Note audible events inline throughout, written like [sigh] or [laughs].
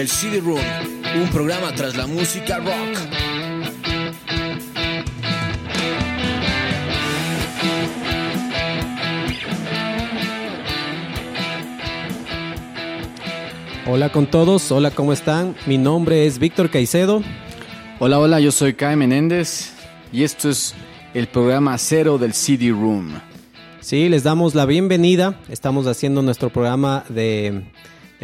El CD Room, un programa tras la música rock. Hola con todos, hola, ¿cómo están? Mi nombre es Víctor Caicedo. Hola, hola, yo soy Kai Menéndez y esto es el programa cero del CD Room. Sí, les damos la bienvenida. Estamos haciendo nuestro programa de,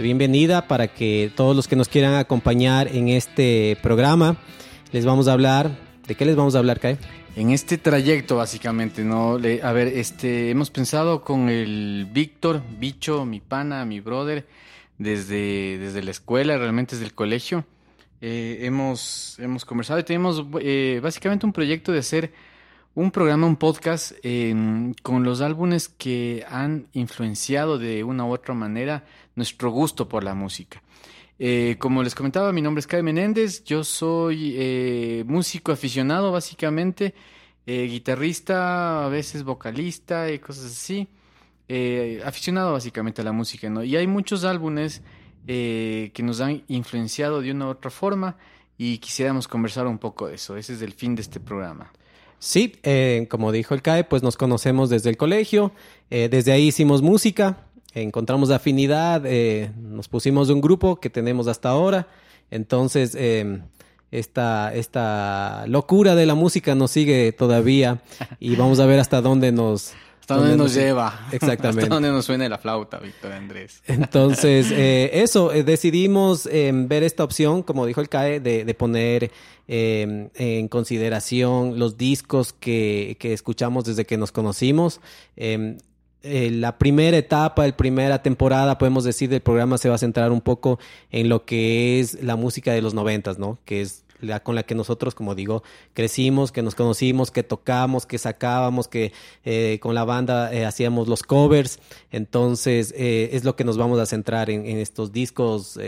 bienvenida para que todos los que nos quieran acompañar en este programa, les vamos a hablar. ¿De qué les vamos a hablar, Kai? En este trayecto, básicamente, ¿no? Le- a ver, este, hemos pensado con el Víctor, Bicho, mi pana, mi brother, desde, desde la escuela, realmente desde el colegio. Eh, hemos, hemos conversado y tenemos eh, básicamente un proyecto de hacer un programa, un podcast eh, con los álbumes que han influenciado de una u otra manera nuestro gusto por la música. Eh, como les comentaba, mi nombre es Kai Menéndez, yo soy eh, músico aficionado básicamente, eh, guitarrista, a veces vocalista y cosas así, eh, aficionado básicamente a la música, ¿no? Y hay muchos álbumes que nos han influenciado de una u otra forma y quisiéramos conversar un poco de eso, ese es el fin de este programa. Sí, eh, como dijo el CAE, pues nos conocemos desde el colegio, eh, desde ahí hicimos música, encontramos afinidad, eh, nos pusimos un grupo que tenemos hasta ahora, entonces eh, esta, esta locura de la música nos sigue todavía y vamos a ver hasta dónde nos... ¿Hasta dónde nos lleva? Exactamente. ¿Hasta dónde nos suena la flauta, Víctor Andrés? Entonces, eh, eso, eh, decidimos eh, ver esta opción, como dijo el CAE, de, de poner eh, en consideración los discos que, que escuchamos desde que nos conocimos. Eh, eh, la primera etapa, la primera temporada, podemos decir, del programa se va a centrar un poco en lo que es la música de los noventas, ¿no? Que es la con la que nosotros, como digo, crecimos, que nos conocimos, que tocamos, que sacábamos, que eh, con la banda eh, hacíamos los covers. Entonces, eh, es lo que nos vamos a centrar en, estos discos,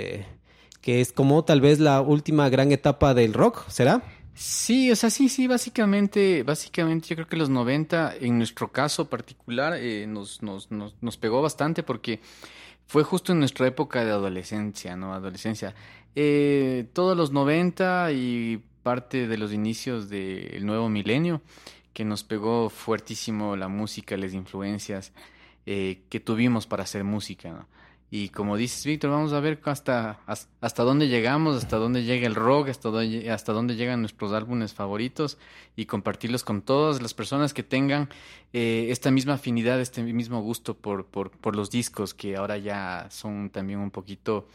que es como tal vez la última gran etapa del rock, ¿será? Sí, o sea, sí, sí, básicamente, básicamente yo creo que los 90, en nuestro caso particular, nos, nos, nos, nos pegó bastante porque fue justo en nuestra época de adolescencia, ¿no? Adolescencia. Eh, todos los 90 y parte de los inicios del nuevo milenio, que nos pegó fuertísimo la música, las influencias eh, que tuvimos para hacer música, ¿no? Y como dices, Víctor, vamos a ver hasta, has- hasta dónde llegamos, hasta dónde llega el rock, hasta dónde, hasta dónde llegan nuestros álbumes favoritos y compartirlos con todas las personas que tengan eh, esta misma afinidad, este mismo gusto por, por, por los discos, que ahora ya son también un poquito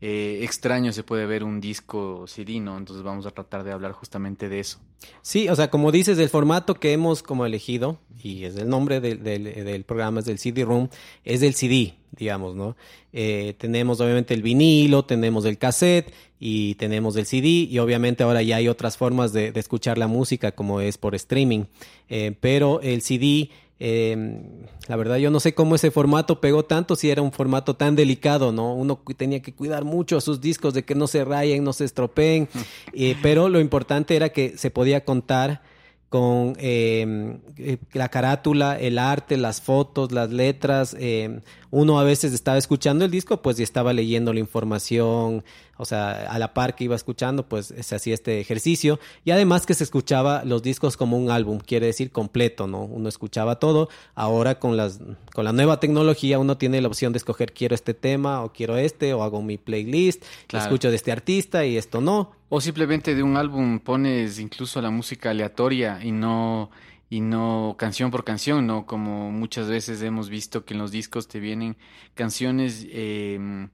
eh, extraños, se puede ver un disco CD, ¿no? Entonces vamos a tratar de hablar justamente de eso. Sí, o sea, como dices, el formato que hemos como elegido, y es el nombre del, del, del programa, es del CD Room, es del CD, digamos, ¿no? Eh, tenemos obviamente el vinilo, tenemos el cassette y tenemos el CD, y obviamente ahora ya hay otras formas de, de escuchar la música, como es por streaming, Eh, pero el CD... Eh, la verdad yo no sé cómo ese formato pegó tanto si era un formato tan delicado, ¿no? Uno tenía que cuidar mucho a sus discos de que no se rayen, no se estropeen, eh, pero lo importante era que se podía contar con eh, eh, la carátula, el arte, las fotos, las letras. eh, uno a veces estaba escuchando el disco, pues y estaba leyendo la información o sea, a la par que iba escuchando, pues se hacía este ejercicio. Y además que se escuchaba los discos como un álbum, quiere decir completo, ¿no? Uno escuchaba todo. Ahora con, las, con la nueva tecnología uno tiene la opción de escoger quiero este tema o quiero este o hago mi playlist, escucho de este artista y esto no. O simplemente de un álbum pones incluso la música aleatoria y no y no canción por canción, ¿no? Como muchas veces hemos visto que en los discos te vienen canciones eh,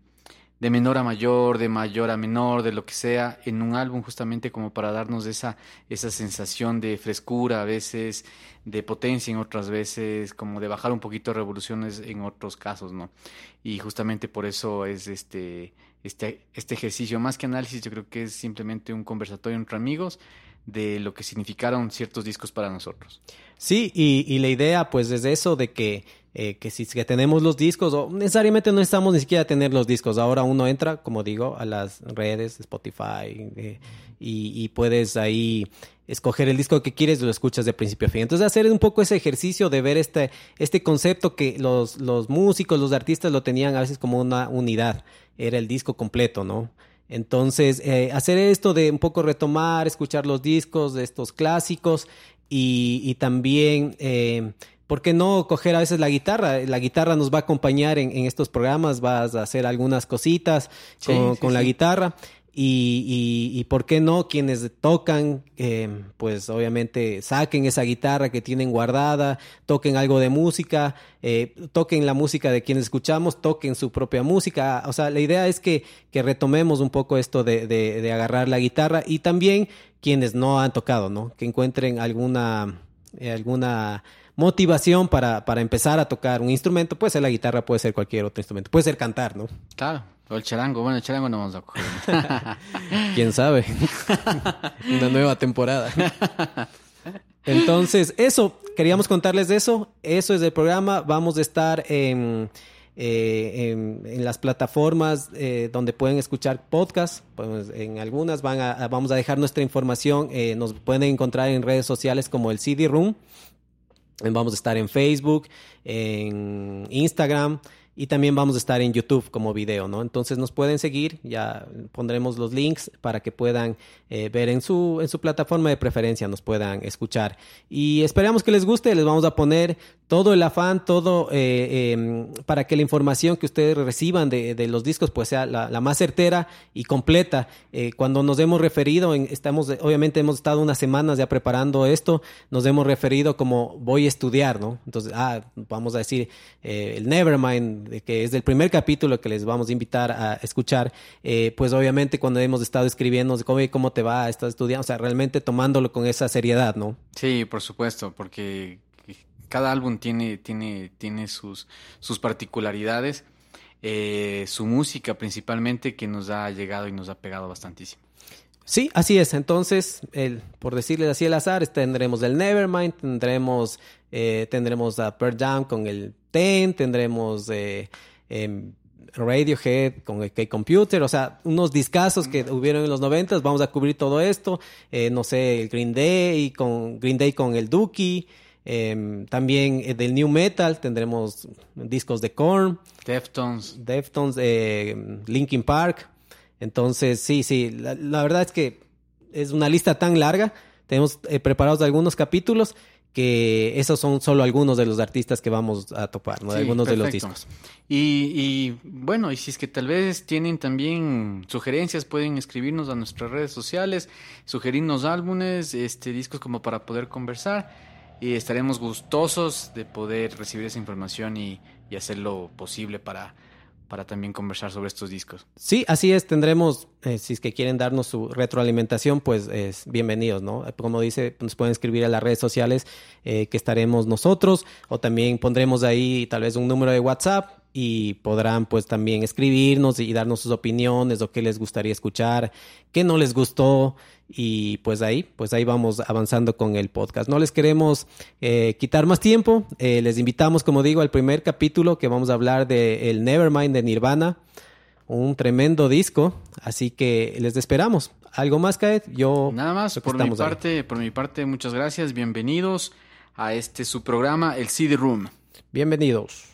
de menor a mayor, de mayor a menor, de lo que sea, en un álbum justamente como para darnos esa, esa sensación de frescura a veces, de potencia en otras veces, como de bajar un poquito revoluciones en otros casos, ¿no? Y justamente por eso es este, este, este ejercicio, más que análisis, yo creo que es simplemente un conversatorio entre amigos de lo que significaron ciertos discos para nosotros. Sí, y, y la idea pues es eso de que eh, que si que tenemos los discos, o necesariamente no necesitamos ni siquiera tener los discos. Ahora uno entra, como digo, a las redes, Spotify, eh, y, puedes ahí escoger el disco que quieres y lo escuchas de principio a fin. Entonces hacer un poco ese ejercicio de ver este, este concepto que los, los músicos, los artistas lo tenían a veces como una unidad, era el disco completo, ¿no? Entonces, eh, hacer esto de un poco retomar, escuchar los discos de estos clásicos y, y también ¿Por qué no coger a veces la guitarra? La guitarra nos va a acompañar en, estos programas, vas a hacer algunas cositas con, la guitarra. Y, y, por qué no quienes tocan, eh, pues obviamente saquen esa guitarra que tienen guardada, toquen algo de música, eh, toquen la música de quienes escuchamos, toquen su propia música. O sea, la idea es que, que retomemos un poco esto de, de, de agarrar la guitarra y también quienes no han tocado, ¿no? Que encuentren alguna, eh, alguna motivación para, para empezar a tocar un instrumento. Puede ser la guitarra, puede ser cualquier otro instrumento. Puede ser cantar, ¿no? Claro. O el charango. Bueno, el charango no vamos a coger. [laughs] ¿Quién sabe? [laughs] Una nueva temporada. Entonces, eso, queríamos contarles de eso. Eso es el programa. Vamos a estar en, eh, en, las plataformas eh, donde pueden escuchar podcasts. Pues en algunas van a, vamos a dejar nuestra información. Eh, nos pueden encontrar en redes sociales como el CD Room. Vamos a estar en Facebook, en Instagram y también vamos a estar en YouTube como video, ¿no? Entonces nos pueden seguir, ya pondremos los links para que puedan eh, ver en su, en su plataforma de preferencia, nos puedan escuchar. Y esperamos que les guste, les vamos a poner todo el afán, todo eh, em, para que la información que ustedes reciban de, de los discos pues sea la, más certera y completa. Eh, cuando nos hemos referido, estamos, obviamente hemos estado unas semanas ya preparando esto, nos hemos referido como voy a estudiar, ¿no? Entonces, ah, vamos a decir el Nevermind que es del primer capítulo que les vamos a invitar a escuchar, eh, pues obviamente cuando hemos estado escribiendo, cómo, cómo te va, estás estudiando, o sea, realmente tomándolo con esa seriedad, ¿no? Sí, por supuesto, porque cada álbum tiene, tiene, tiene sus, sus particularidades, eh, su música principalmente que nos ha llegado y nos ha pegado bastantísimo. Sí, así es. Entonces, el, por decirles así el azar, tendremos el Nevermind, tendremos, eh, tendremos a Pearl Jam con el Ten, tendremos eh, em, Radiohead con el K-Computer, o sea, unos discazos que hubieron en los noventas, vamos a cubrir todo esto, eh, no sé, el Green Day con Green Day con el Dookie, em, también eh, del New Metal tendremos discos de Korn, Deftones, Deftones, Linkin Park, entonces sí, sí, la, verdad es que es una lista tan larga, tenemos preparados algunos capítulos que esos son solo algunos de los artistas que vamos a topar, ¿no? algunos de los discos. Y, y, bueno, y si es que tal vez tienen también sugerencias, pueden escribirnos a nuestras redes sociales, sugerirnos álbumes, este, discos como para poder conversar y estaremos gustosos de poder recibir esa información y, y hacer lo posible para para también conversar sobre estos discos. Sí, así es, tendremos, eh, si es que quieren darnos su retroalimentación, pues es bienvenidos, ¿no? Como dice, nos pueden escribir a las redes sociales eh, que estaremos nosotros o también pondremos ahí tal vez un número de WhatsApp y podrán pues también escribirnos y darnos sus opiniones o qué les gustaría escuchar, qué no les gustó y pues ahí, pues ahí vamos avanzando con el podcast. No les queremos eh, quitar más tiempo, eh, les invitamos como digo al primer capítulo que vamos a hablar de el Nevermind de Nirvana, un tremendo disco, así que les esperamos. ¿Algo más, Kaed? Yo Nada más, por mi parte, por mi parte, muchas gracias, bienvenidos a este su programa, el CD Room. Bienvenidos.